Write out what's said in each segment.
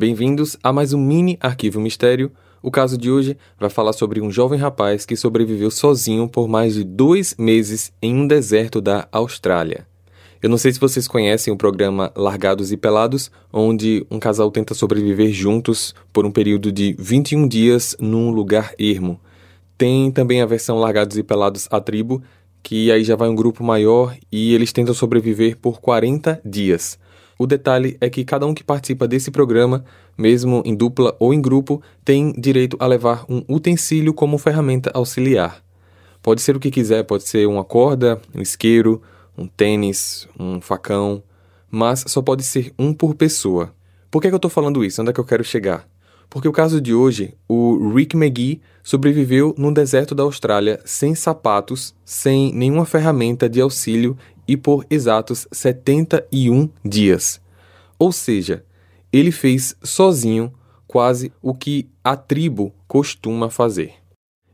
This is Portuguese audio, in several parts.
Bem-vindos a mais um mini Arquivo Mistério. O caso de hoje vai falar sobre um jovem rapaz que sobreviveu sozinho por mais de dois meses em um deserto da Austrália. Eu não sei se vocês conhecem o programa Largados e Pelados, onde um casal tenta sobreviver juntos por um período de 21 dias num lugar ermo. Tem também a versão Largados e Pelados à Tribo, que aí já vai um grupo maior e eles tentam sobreviver por 40 dias. O detalhe é que cada um que participa desse programa, mesmo em dupla ou em grupo, tem direito a levar um utensílio como ferramenta auxiliar. Pode ser o que quiser, pode ser uma corda, um isqueiro, um tênis, um facão, mas só pode ser um por pessoa. Por que, é que eu estou falando isso? Onde é que eu quero chegar? Porque o caso de hoje, o Rick McGee sobreviveu no deserto da Austrália sem sapatos, sem nenhuma ferramenta de auxílio e por exatos 71 dias. Ou seja, ele fez sozinho quase o que a tribo costuma fazer.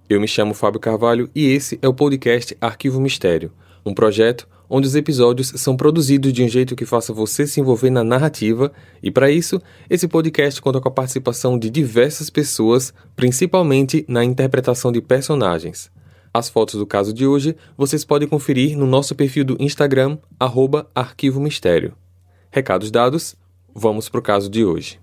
Eu me chamo Fábio Carvalho e esse é o podcast Arquivo Mistério, um projeto onde os episódios são produzidos de um jeito que faça você se envolver na narrativa, e para isso, esse podcast conta com a participação de diversas pessoas, principalmente na interpretação de personagens. As fotos do caso de hoje vocês podem conferir no nosso perfil do Instagram, arroba Arquivo Mistério. Recados dados, vamos para o caso de hoje.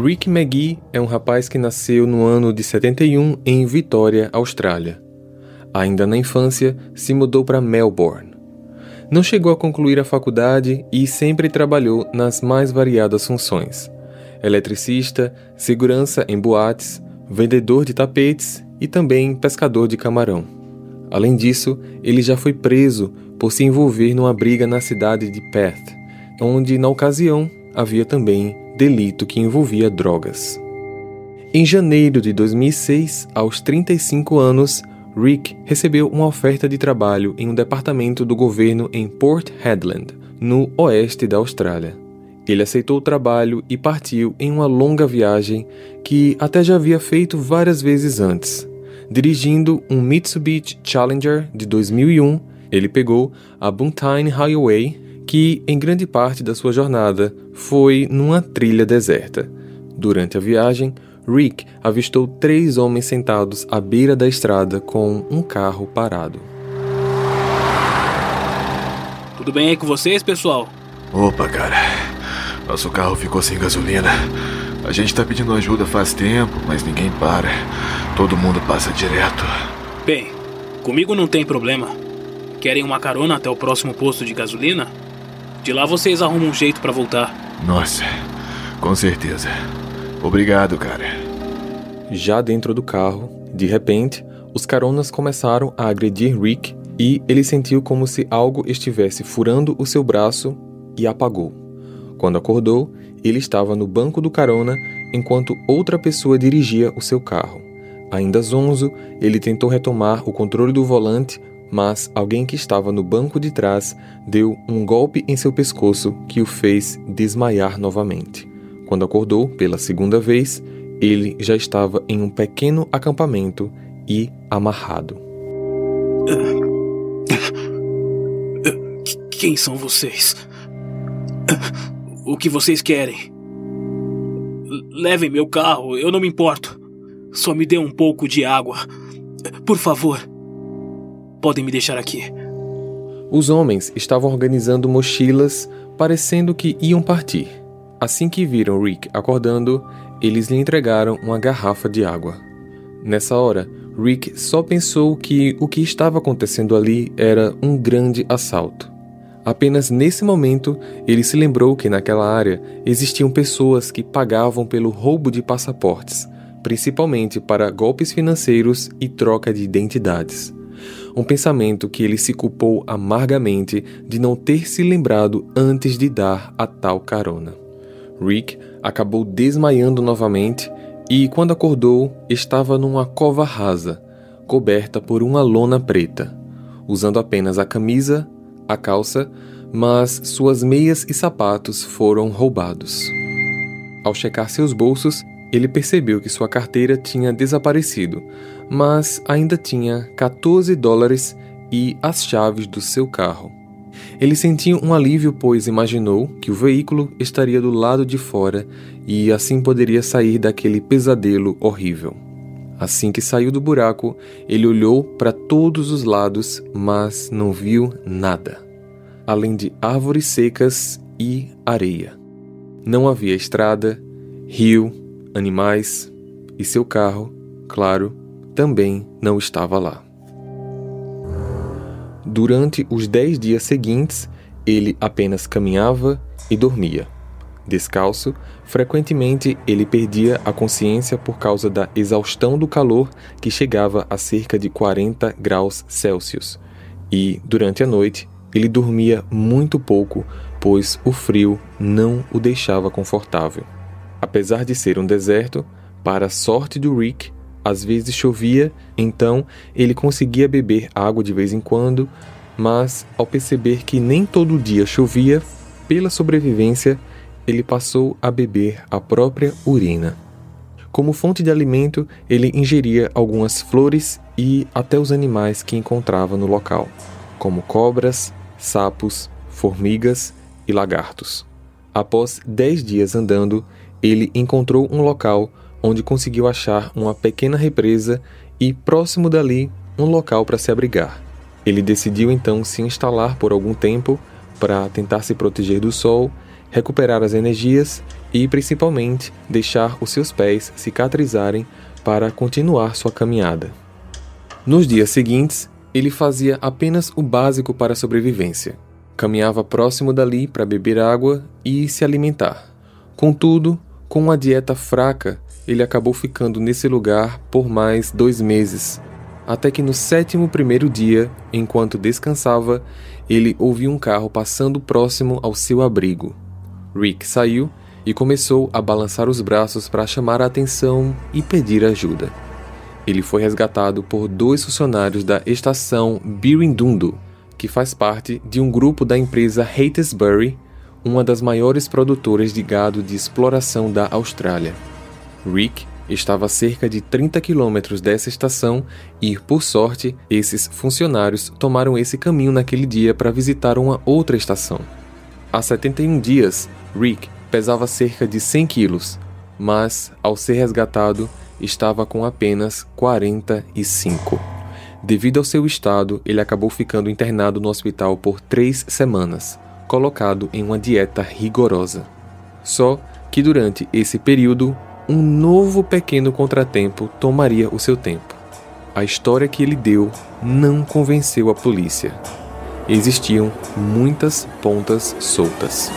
Rick McGee é um rapaz que nasceu no ano de 71 em Vitória, Austrália. Ainda na infância, se mudou para Melbourne. Não chegou a concluir a faculdade e sempre trabalhou nas mais variadas funções: eletricista, segurança em boates, vendedor de tapetes e também pescador de camarão. Além disso, ele já foi preso por se envolver numa briga na cidade de Perth, onde, na ocasião, havia também delito que envolvia drogas. Em janeiro de 2006, aos 35 anos, Rick recebeu uma oferta de trabalho em um departamento do governo em Port Hedland, no oeste da Austrália. Ele aceitou o trabalho e partiu em uma longa viagem que até já havia feito várias vezes antes. Dirigindo um Mitsubishi Challenger de 2001, ele pegou a Buntine Highway que, em grande parte da sua jornada, foi numa trilha deserta. Durante a viagem, Rick avistou três homens sentados à beira da estrada com um carro parado. Tudo bem aí com vocês, pessoal? Opa, cara. Nosso carro ficou sem gasolina. A gente tá pedindo ajuda faz tempo, mas ninguém para. Todo mundo passa direto. Bem, comigo não tem problema. Querem uma carona até o próximo posto de gasolina? De lá vocês arrumam um jeito para voltar. Nossa, com certeza. Obrigado, cara. Já dentro do carro, de repente, os caronas começaram a agredir Rick e ele sentiu como se algo estivesse furando o seu braço e apagou. Quando acordou, ele estava no banco do carona enquanto outra pessoa dirigia o seu carro. Ainda zonzo, ele tentou retomar o controle do volante, mas alguém que estava no banco de trás deu um golpe em seu pescoço que o fez desmaiar novamente. Quando acordou pela segunda vez, ele já estava em um pequeno acampamento e amarrado. Quem são vocês? O que vocês querem? Levem meu carro, eu não me importo. Só me dê um pouco de água. Por favor. Podem me deixar aqui. Os homens estavam organizando mochilas, parecendo que iam partir. Assim que viram Rick acordando, eles lhe entregaram uma garrafa de água. Nessa hora, Rick só pensou que o que estava acontecendo ali era um grande assalto. Apenas nesse momento, ele se lembrou que naquela área existiam pessoas que pagavam pelo roubo de passaportes, principalmente para golpes financeiros e troca de identidades um pensamento que ele se culpou amargamente de não ter se lembrado antes de dar a tal carona. Rick acabou desmaiando novamente e, quando acordou, estava numa cova rasa, coberta por uma lona preta, usando apenas a camisa, a calça, mas suas meias e sapatos foram roubados. Ao checar seus bolsos, ele percebeu que sua carteira tinha desaparecido, mas ainda tinha 14 dólares e as chaves do seu carro. Ele sentiu um alívio, pois imaginou que o veículo estaria do lado de fora e assim poderia sair daquele pesadelo horrível. Assim que saiu do buraco, ele olhou para todos os lados, mas não viu nada, além de árvores secas e areia. Não havia estrada, rio, animais e seu carro, claro, também não estava lá. Durante os dez dias seguintes, ele apenas caminhava e dormia. Descalço, frequentemente ele perdia a consciência por causa da exaustão do calor que chegava a cerca de 40 graus Celsius. E, durante a noite, ele dormia muito pouco, pois o frio não o deixava confortável. Apesar de ser um deserto, para a sorte do Rick, às vezes chovia, então ele conseguia beber água de vez em quando, mas ao perceber que nem todo dia chovia, pela sobrevivência, ele passou a beber a própria urina. Como fonte de alimento, ele ingeria algumas flores e até os animais que encontrava no local, como cobras, sapos, formigas e lagartos. Após dez dias andando, ele encontrou um local onde conseguiu achar uma pequena represa e, próximo dali, um local para se abrigar. Ele decidiu então se instalar por algum tempo para tentar se proteger do sol, recuperar as energias e, principalmente, deixar os seus pés cicatrizarem para continuar sua caminhada. Nos dias seguintes, ele fazia apenas o básico para a sobrevivência. Caminhava próximo dali para beber água e se alimentar. Contudo, com uma dieta fraca, ele acabou ficando nesse lugar por mais dois meses, até que no sétimo primeiro dia, enquanto descansava, ele ouviu um carro passando próximo ao seu abrigo. Rick saiu e começou a balançar os braços para chamar a atenção e pedir ajuda. Ele foi resgatado por dois funcionários da estação Birindundo, que faz parte de um grupo da empresa Hatesbury, uma das maiores produtoras de gado de exploração da Austrália. Rick estava a cerca de 30 quilômetros dessa estação e, por sorte, esses funcionários tomaram esse caminho naquele dia para visitar uma outra estação. Há 71 dias, Rick pesava cerca de 100 quilos, mas, ao ser resgatado, estava com apenas 45. Devido ao seu estado, ele acabou ficando internado no hospital por três semanas, colocado em uma dieta rigorosa. Só que durante esse período, um novo pequeno contratempo tomaria o seu tempo. A história que ele deu não convenceu a polícia. Existiam muitas pontas soltas.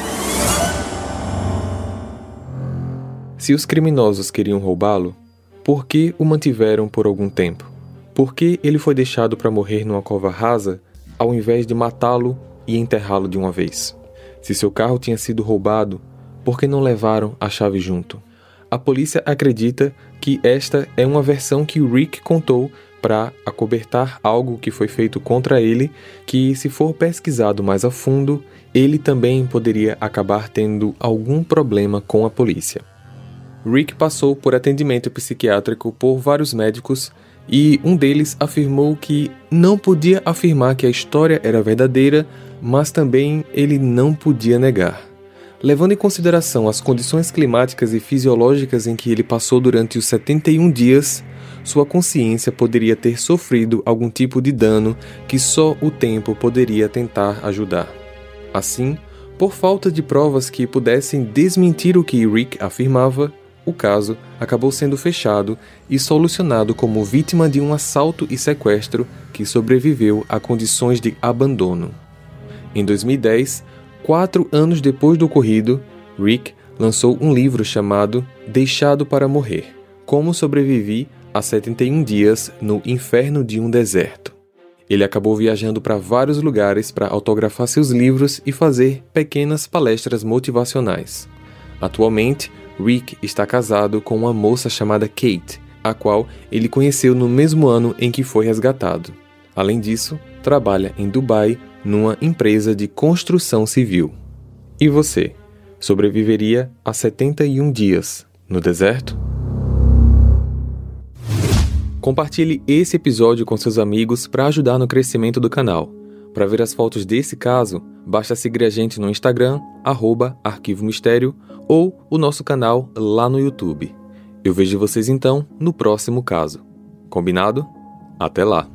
Se os criminosos queriam roubá-lo, por que o mantiveram por algum tempo? Por que ele foi deixado para morrer numa cova rasa ao invés de matá-lo e enterrá-lo de uma vez? Se seu carro tinha sido roubado, por que não levaram a chave junto? A polícia acredita que esta é uma versão que Rick contou para acobertar algo que foi feito contra ele, que, se for pesquisado mais a fundo, ele também poderia acabar tendo algum problema com a polícia. Rick passou por atendimento psiquiátrico por vários médicos e um deles afirmou que não podia afirmar que a história era verdadeira, mas também ele não podia negar. Levando em consideração as condições climáticas e fisiológicas em que ele passou durante os 71 dias, sua consciência poderia ter sofrido algum tipo de dano que só o tempo poderia tentar ajudar. Assim, por falta de provas que pudessem desmentir o que Rick afirmava, o caso acabou sendo fechado e solucionado como vítima de um assalto e sequestro que sobreviveu a condições de abandono. Em 2010, Quatro anos depois do ocorrido, Rick lançou um livro chamado Deixado para Morrer: Como Sobrevivi a 71 Dias no Inferno de um Deserto. Ele acabou viajando para vários lugares para autografar seus livros e fazer pequenas palestras motivacionais. Atualmente, Rick está casado com uma moça chamada Kate, a qual ele conheceu no mesmo ano em que foi resgatado. Além disso, trabalha em Dubai numa empresa de construção civil. E você? Sobreviveria a 71 dias no deserto? Compartilhe esse episódio com seus amigos para ajudar no crescimento do canal. Para ver as fotos desse caso, basta seguir a gente no Instagram, arroba Arquivo Mistério, ou o nosso canal lá no YouTube. Eu vejo vocês então no próximo caso. Combinado? Até lá!